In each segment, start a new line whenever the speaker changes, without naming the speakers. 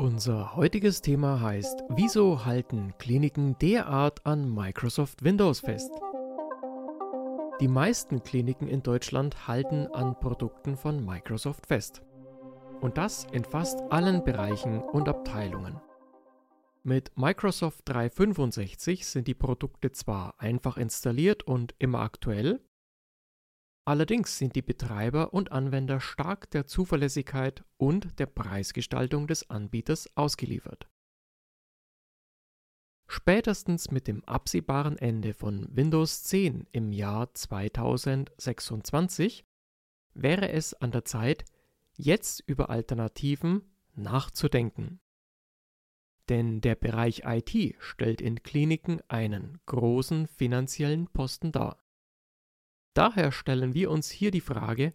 Unser heutiges Thema heißt, wieso halten Kliniken derart an Microsoft Windows fest? Die meisten Kliniken in Deutschland halten an Produkten von Microsoft fest. Und das in fast allen Bereichen und Abteilungen. Mit Microsoft 365 sind die Produkte zwar einfach installiert und immer aktuell, allerdings sind die Betreiber und Anwender stark der Zuverlässigkeit und der Preisgestaltung des Anbieters ausgeliefert. Spätestens mit dem absehbaren Ende von Windows 10 im Jahr 2026 wäre es an der Zeit, jetzt über Alternativen nachzudenken. Denn der Bereich IT stellt in Kliniken einen großen finanziellen Posten dar. Daher stellen wir uns hier die Frage,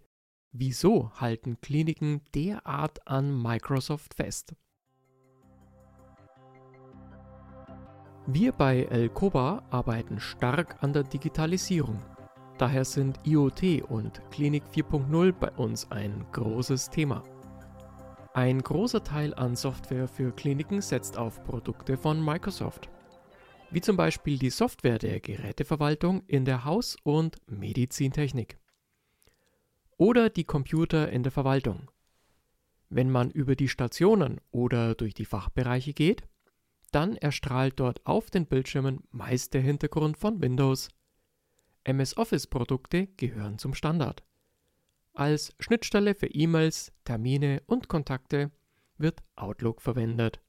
wieso halten Kliniken derart an Microsoft fest? Wir bei Elcoba arbeiten stark an der Digitalisierung. Daher sind IoT und Klinik 4.0 bei uns ein großes Thema. Ein großer Teil an Software für Kliniken setzt auf Produkte von Microsoft, wie zum Beispiel die Software der Geräteverwaltung in der Haus- und Medizintechnik oder die Computer in der Verwaltung. Wenn man über die Stationen oder durch die Fachbereiche geht, dann erstrahlt dort auf den Bildschirmen meist der Hintergrund von Windows. MS Office Produkte gehören zum Standard. Als Schnittstelle für E-Mails, Termine und Kontakte wird Outlook verwendet.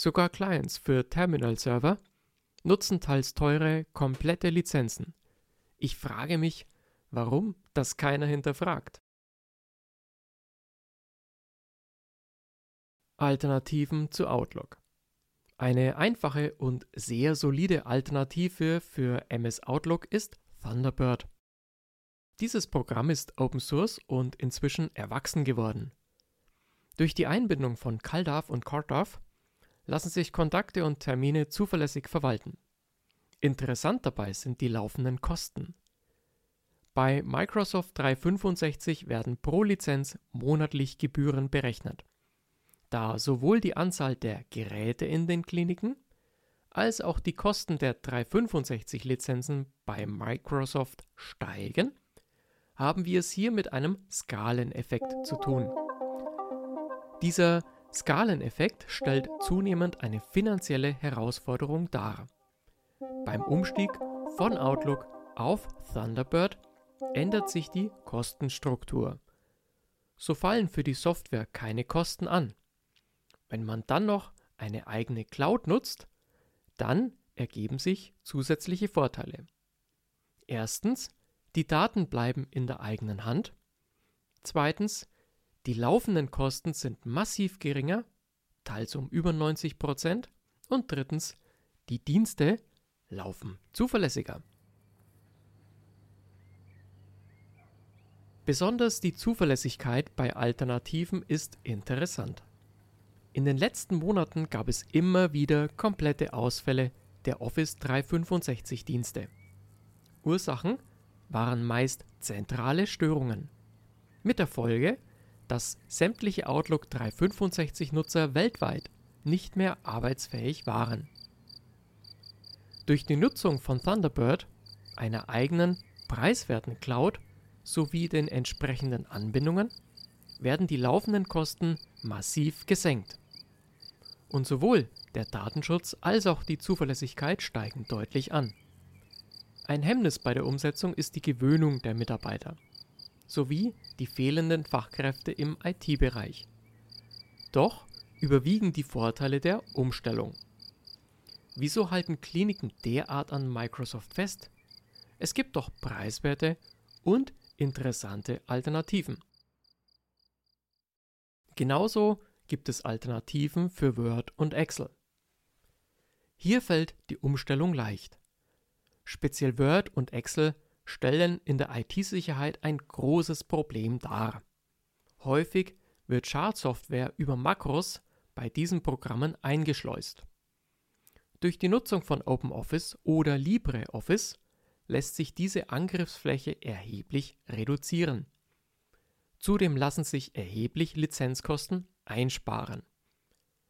Sogar Clients für Terminal-Server nutzen teils teure, komplette Lizenzen. Ich frage mich, warum das keiner hinterfragt. Alternativen zu Outlook. Eine einfache und sehr solide Alternative für MS Outlook ist Thunderbird. Dieses Programm ist Open Source und inzwischen erwachsen geworden. Durch die Einbindung von CalDAV und CordDAV lassen sich Kontakte und Termine zuverlässig verwalten. Interessant dabei sind die laufenden Kosten. Bei Microsoft 365 werden pro Lizenz monatlich Gebühren berechnet. Da sowohl die Anzahl der Geräte in den Kliniken als auch die Kosten der 365 Lizenzen bei Microsoft steigen, haben wir es hier mit einem Skaleneffekt zu tun. Dieser Skaleneffekt stellt zunehmend eine finanzielle Herausforderung dar. Beim Umstieg von Outlook auf Thunderbird ändert sich die Kostenstruktur. So fallen für die Software keine Kosten an. Wenn man dann noch eine eigene Cloud nutzt, dann ergeben sich zusätzliche Vorteile. Erstens die Daten bleiben in der eigenen Hand. Zweitens, die laufenden Kosten sind massiv geringer, teils um über 90 Prozent. Und drittens, die Dienste laufen zuverlässiger. Besonders die Zuverlässigkeit bei Alternativen ist interessant. In den letzten Monaten gab es immer wieder komplette Ausfälle der Office 365 Dienste. Ursachen waren meist zentrale Störungen. Mit der Folge, dass sämtliche Outlook 365 Nutzer weltweit nicht mehr arbeitsfähig waren. Durch die Nutzung von Thunderbird, einer eigenen, preiswerten Cloud sowie den entsprechenden Anbindungen werden die laufenden Kosten massiv gesenkt. Und sowohl der Datenschutz als auch die Zuverlässigkeit steigen deutlich an. Ein Hemmnis bei der Umsetzung ist die Gewöhnung der Mitarbeiter sowie die fehlenden Fachkräfte im IT-Bereich. Doch überwiegen die Vorteile der Umstellung. Wieso halten Kliniken derart an Microsoft fest? Es gibt doch preiswerte und interessante Alternativen. Genauso gibt es Alternativen für Word und Excel. Hier fällt die Umstellung leicht. Speziell Word und Excel stellen in der IT-Sicherheit ein großes Problem dar. Häufig wird Schadsoftware über Makros bei diesen Programmen eingeschleust. Durch die Nutzung von OpenOffice oder LibreOffice lässt sich diese Angriffsfläche erheblich reduzieren. Zudem lassen sich erheblich Lizenzkosten einsparen.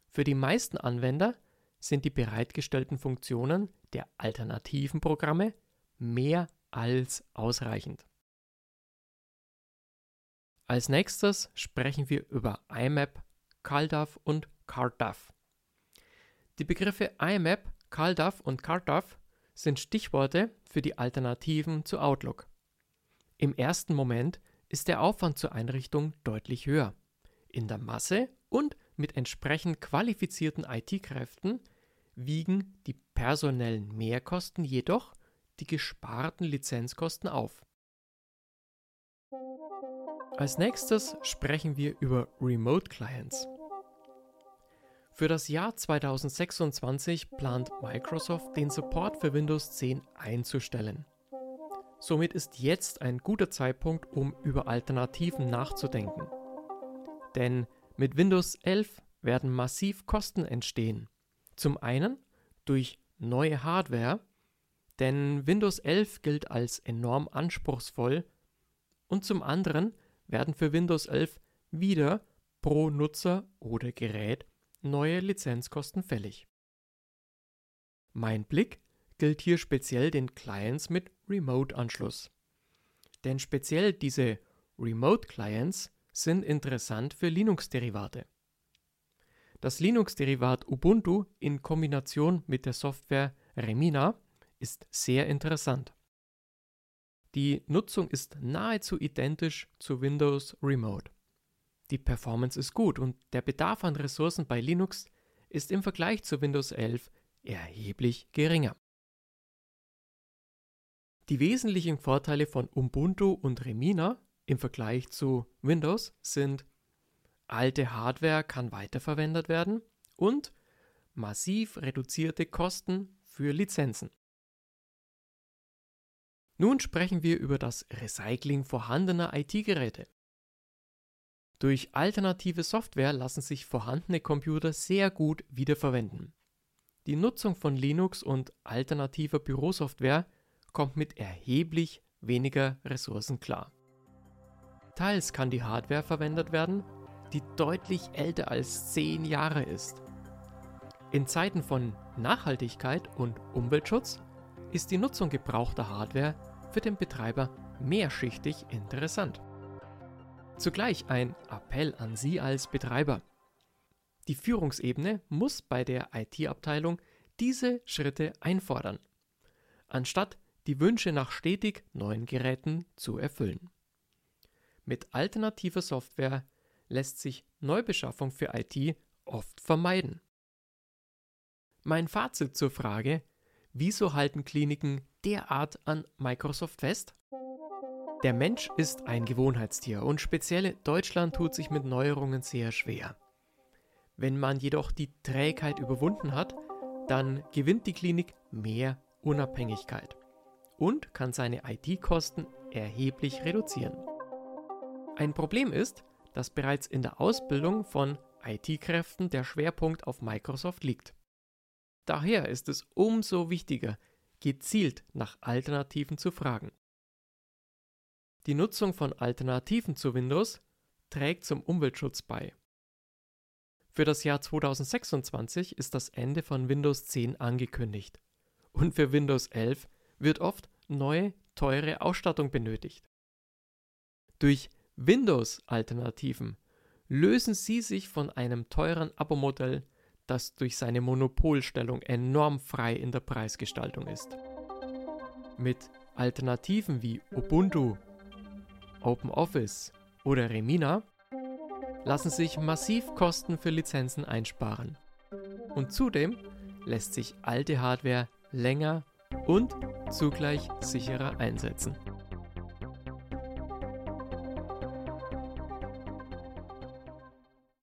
Für die meisten Anwender sind die bereitgestellten Funktionen der alternativen Programme mehr als ausreichend. Als nächstes sprechen wir über IMAP, CalDAV und CardDAV. Die Begriffe IMAP, CalDAV und CardDAV sind Stichworte für die Alternativen zu Outlook. Im ersten Moment ist der Aufwand zur Einrichtung deutlich höher. In der Masse und mit entsprechend qualifizierten IT-Kräften wiegen die personellen Mehrkosten jedoch die gesparten Lizenzkosten auf. Als nächstes sprechen wir über Remote Clients. Für das Jahr 2026 plant Microsoft den Support für Windows 10 einzustellen. Somit ist jetzt ein guter Zeitpunkt, um über Alternativen nachzudenken. Denn mit Windows 11 werden massiv Kosten entstehen. Zum einen durch neue Hardware, denn Windows 11 gilt als enorm anspruchsvoll, und zum anderen werden für Windows 11 wieder pro Nutzer oder Gerät neue Lizenzkosten fällig. Mein Blick gilt hier speziell den Clients mit Remote-Anschluss. Denn speziell diese Remote-Clients sind interessant für Linux-Derivate. Das Linux-Derivat Ubuntu in Kombination mit der Software Remina ist sehr interessant. Die Nutzung ist nahezu identisch zu Windows Remote. Die Performance ist gut und der Bedarf an Ressourcen bei Linux ist im Vergleich zu Windows 11 erheblich geringer. Die wesentlichen Vorteile von Ubuntu und Remina im Vergleich zu Windows sind alte Hardware kann weiterverwendet werden und massiv reduzierte Kosten für Lizenzen. Nun sprechen wir über das Recycling vorhandener IT-Geräte. Durch alternative Software lassen sich vorhandene Computer sehr gut wiederverwenden. Die Nutzung von Linux und alternativer Bürosoftware kommt mit erheblich weniger Ressourcen klar. Teils kann die Hardware verwendet werden, die deutlich älter als 10 Jahre ist. In Zeiten von Nachhaltigkeit und Umweltschutz ist die Nutzung gebrauchter Hardware für den Betreiber mehrschichtig interessant. Zugleich ein Appell an Sie als Betreiber. Die Führungsebene muss bei der IT-Abteilung diese Schritte einfordern, anstatt die Wünsche nach stetig neuen Geräten zu erfüllen. Mit alternativer Software lässt sich Neubeschaffung für IT oft vermeiden. Mein Fazit zur Frage, wieso halten Kliniken derart an Microsoft fest? Der Mensch ist ein Gewohnheitstier und speziell Deutschland tut sich mit Neuerungen sehr schwer. Wenn man jedoch die Trägheit überwunden hat, dann gewinnt die Klinik mehr Unabhängigkeit und kann seine IT-Kosten erheblich reduzieren. Ein Problem ist, dass bereits in der Ausbildung von IT-Kräften der Schwerpunkt auf Microsoft liegt. Daher ist es umso wichtiger, gezielt nach Alternativen zu fragen. Die Nutzung von Alternativen zu Windows trägt zum Umweltschutz bei. Für das Jahr 2026 ist das Ende von Windows 10 angekündigt und für Windows 11 wird oft neue, teure Ausstattung benötigt. Durch Windows-Alternativen lösen Sie sich von einem teuren Abo-Modell, das durch seine Monopolstellung enorm frei in der Preisgestaltung ist. Mit Alternativen wie Ubuntu, OpenOffice oder Remina lassen sich massiv Kosten für Lizenzen einsparen. Und zudem lässt sich alte Hardware länger und zugleich sicherer einsetzen.